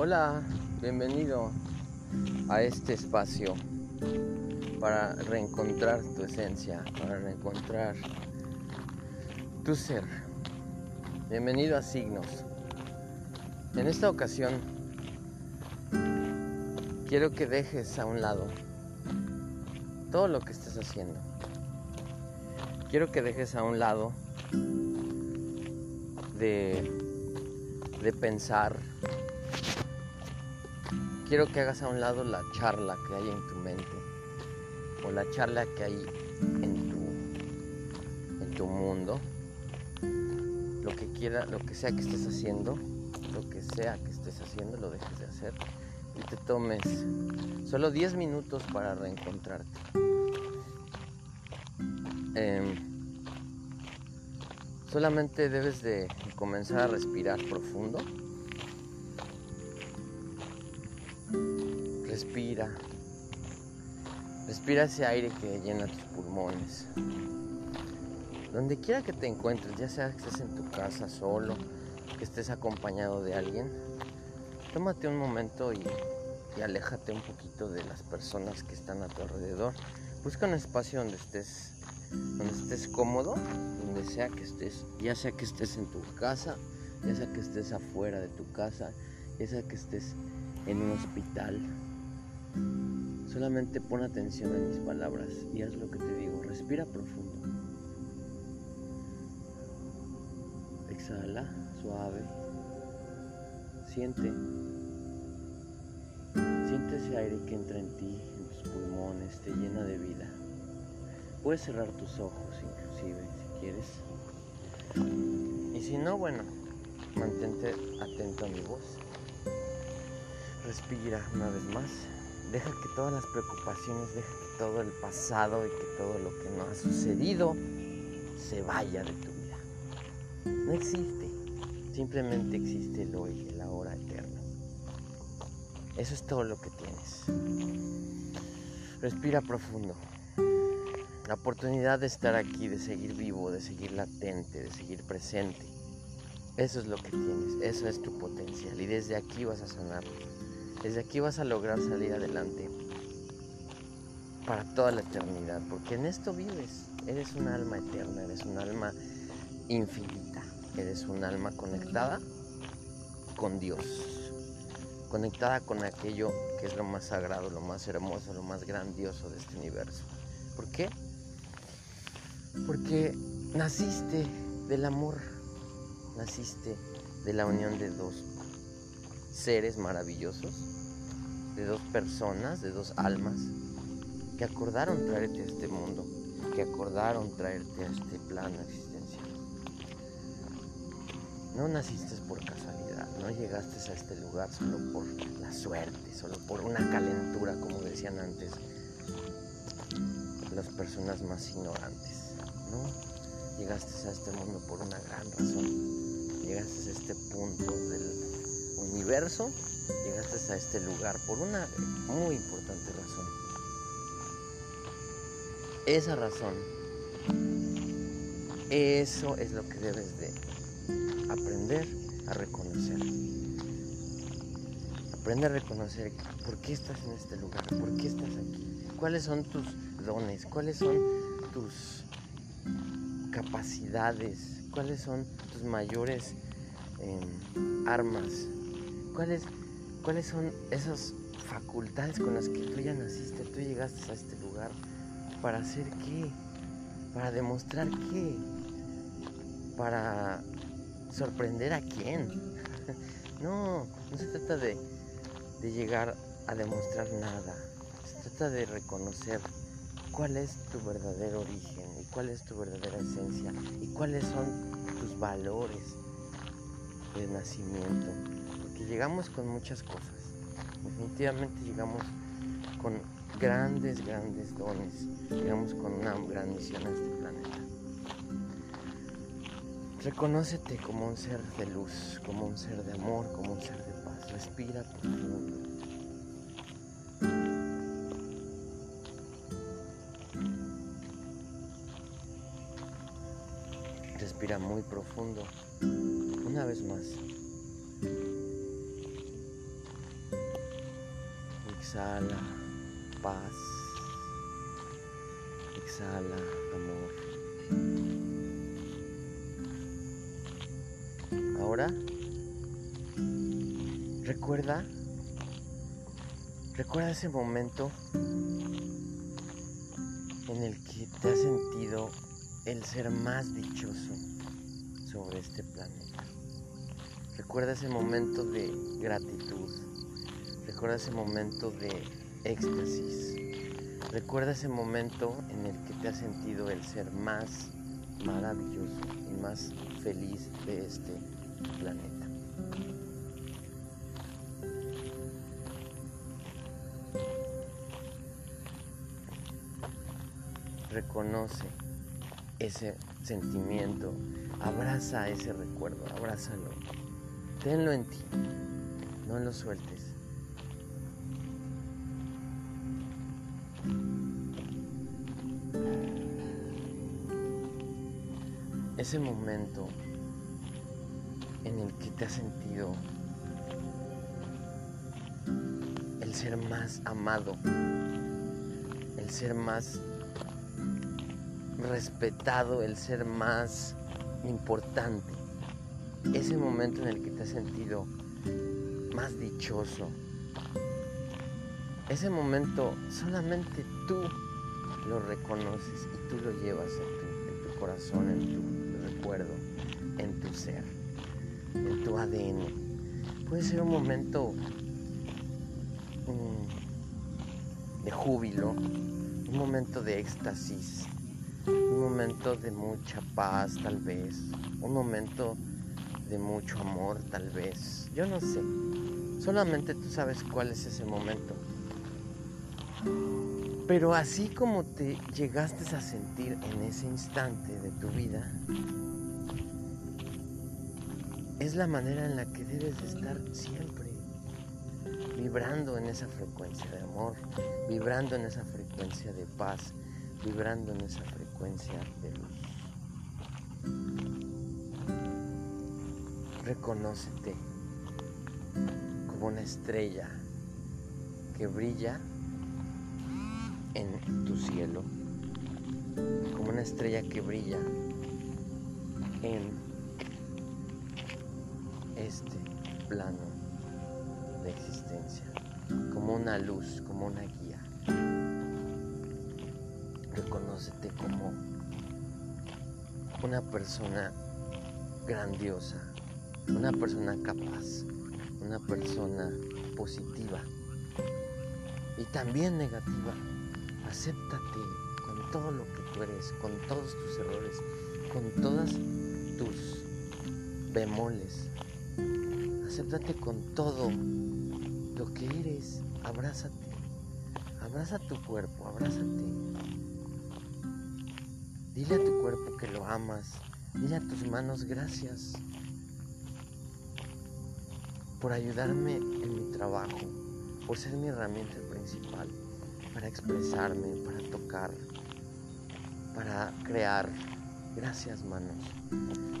Hola, bienvenido a este espacio para reencontrar tu esencia, para reencontrar tu ser. Bienvenido a Signos. En esta ocasión quiero que dejes a un lado todo lo que estés haciendo. Quiero que dejes a un lado de, de pensar. Quiero que hagas a un lado la charla que hay en tu mente o la charla que hay en tu, en tu mundo. Lo que quiera, lo que sea que estés haciendo, lo que sea que estés haciendo, lo dejes de hacer y te tomes solo 10 minutos para reencontrarte. Em, solamente debes de comenzar a respirar profundo. Respira. Respira ese aire que llena tus pulmones. Donde quiera que te encuentres, ya sea que estés en tu casa solo, que estés acompañado de alguien, tómate un momento y, y aléjate un poquito de las personas que están a tu alrededor. Busca un espacio donde estés donde estés cómodo, donde sea que estés, ya sea que estés en tu casa, ya sea que estés afuera de tu casa, ya sea que estés en un hospital. Solamente pon atención a mis palabras y haz lo que te digo. Respira profundo. Exhala, suave. Siente. Siente ese aire que entra en ti, en tus pulmones, te llena de vida. Puedes cerrar tus ojos inclusive si quieres. Y si no, bueno, mantente atento a mi voz. Respira una vez más. Deja que todas las preocupaciones, deja que todo el pasado y que todo lo que no ha sucedido se vaya de tu vida. No existe. Simplemente existe el hoy, el ahora eterno. Eso es todo lo que tienes. Respira profundo la oportunidad de estar aquí, de seguir vivo, de seguir latente, de seguir presente. Eso es lo que tienes, eso es tu potencial y desde aquí vas a sanar. Desde aquí vas a lograr salir adelante para toda la eternidad, porque en esto vives. Eres un alma eterna, eres un alma infinita, eres un alma conectada con Dios, conectada con aquello que es lo más sagrado, lo más hermoso, lo más grandioso de este universo. ¿Por qué? Porque naciste del amor, naciste de la unión de dos seres maravillosos, de dos personas, de dos almas, que acordaron traerte a este mundo, que acordaron traerte a este plano existencial. No naciste por casualidad, no llegaste a este lugar solo por la suerte, solo por una calentura, como decían antes las personas más ignorantes. ¿no? Llegaste a este mundo por una gran razón. Llegaste a este punto del universo, llegaste a este lugar por una muy importante razón. Esa razón, eso es lo que debes de aprender a reconocer. Aprende a reconocer por qué estás en este lugar, por qué estás aquí, cuáles son tus dones, cuáles son tus capacidades, cuáles son tus mayores em, armas, cuáles, cuáles son esas facultades con las que tú ya naciste, tú llegaste a este lugar para hacer qué, para demostrar qué, para sorprender a quién. no, no se trata de, de llegar a demostrar nada, se trata de reconocer cuál es tu verdadero origen y cuál es tu verdadera esencia y cuáles son tus valores de nacimiento. Llegamos con muchas cosas. Definitivamente llegamos con grandes, grandes dones. Llegamos con una gran misión a este planeta. Reconócete como un ser de luz, como un ser de amor, como un ser de paz. Respira profundo. Respira muy profundo. Una vez más. Exhala paz. Exhala amor. Ahora recuerda recuerda ese momento en el que te has sentido el ser más dichoso sobre este planeta. Recuerda ese momento de gratitud. Recuerda ese momento de éxtasis. Recuerda ese momento en el que te has sentido el ser más maravilloso y más feliz de este planeta. Reconoce ese sentimiento, abraza ese recuerdo, abrázalo, tenlo en ti, no lo sueltes. Ese momento en el que te has sentido el ser más amado, el ser más respetado, el ser más importante. Ese momento en el que te has sentido más dichoso. Ese momento solamente tú lo reconoces y tú lo llevas en tu, corazón, en tu en tu ser, en tu ADN. Puede ser un momento mm, de júbilo, un momento de éxtasis, un momento de mucha paz tal vez, un momento de mucho amor tal vez, yo no sé, solamente tú sabes cuál es ese momento. Pero así como te llegaste a sentir en ese instante de tu vida, es la manera en la que debes de estar siempre, vibrando en esa frecuencia de amor, vibrando en esa frecuencia de paz, vibrando en esa frecuencia de luz. Reconócete como una estrella que brilla en tu cielo, como una estrella que brilla en este plano de existencia, como una luz, como una guía reconócete como una persona grandiosa, una persona capaz, una persona positiva y también negativa. Acéptate con todo lo que tú eres, con todos tus errores, con todas tus bemoles. Acéptate con todo lo que eres. Abrázate. Abraza tu cuerpo, abrázate. Dile a tu cuerpo que lo amas. Dile a tus manos gracias por ayudarme en mi trabajo, por ser mi herramienta principal para expresarme, para tocar, para crear. Gracias manos.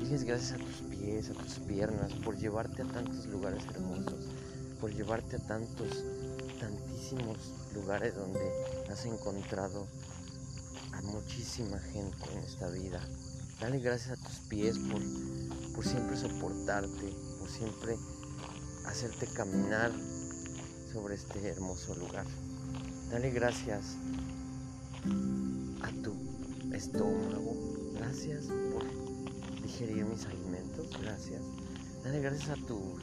Diles gracias a tus pies, a tus piernas, por llevarte a tantos lugares hermosos, por llevarte a tantos, tantísimos lugares donde has encontrado muchísima gente en esta vida. Dale gracias a tus pies por, por siempre soportarte, por siempre hacerte caminar sobre este hermoso lugar. Dale gracias a tu estómago. Gracias por digerir mis alimentos. Gracias. Dale gracias a tus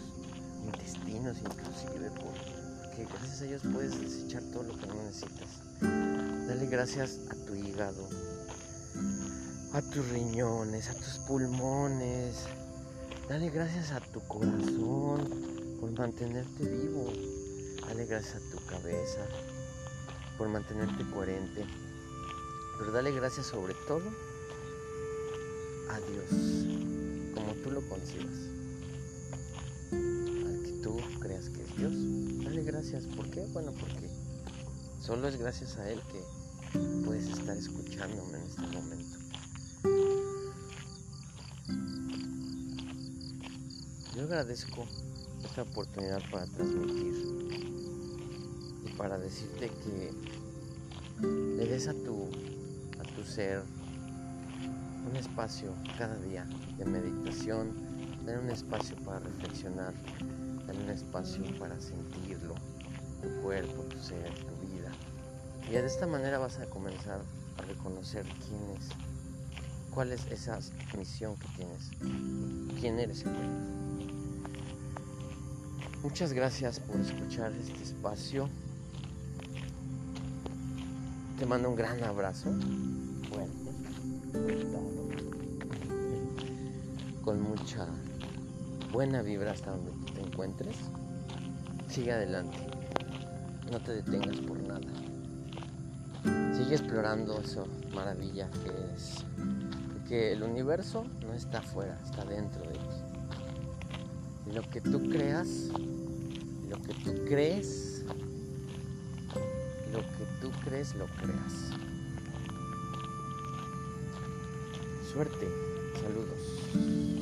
intestinos inclusive porque gracias a ellos puedes desechar todo lo que no necesitas. Dale gracias a tu hígado, a tus riñones, a tus pulmones. Dale gracias a tu corazón por mantenerte vivo. Dale gracias a tu cabeza por mantenerte coherente. Pero dale gracias sobre todo a Dios, como tú lo concibas. Al que tú creas que es Dios, dale gracias. ¿Por qué? Bueno, porque solo es gracias a Él que puedes estar escuchándome en este momento. Yo agradezco esta oportunidad para transmitir y para decirte que le des a tu, a tu ser un espacio cada día de meditación, dar un espacio para reflexionar, dar un espacio para sentirlo, tu cuerpo, tu ser, tu vida. Y de esta manera vas a comenzar a reconocer quién es, cuál es esa misión que tienes, quién eres en Muchas gracias por escuchar este espacio. Te mando un gran abrazo, con mucha buena vibra hasta donde te encuentres. Sigue adelante, no te detengas por nada. Sigue explorando esa maravilla que es. Porque el universo no está afuera, está dentro de ti lo que tú creas, lo que tú crees, lo que tú crees, lo creas. Suerte, saludos.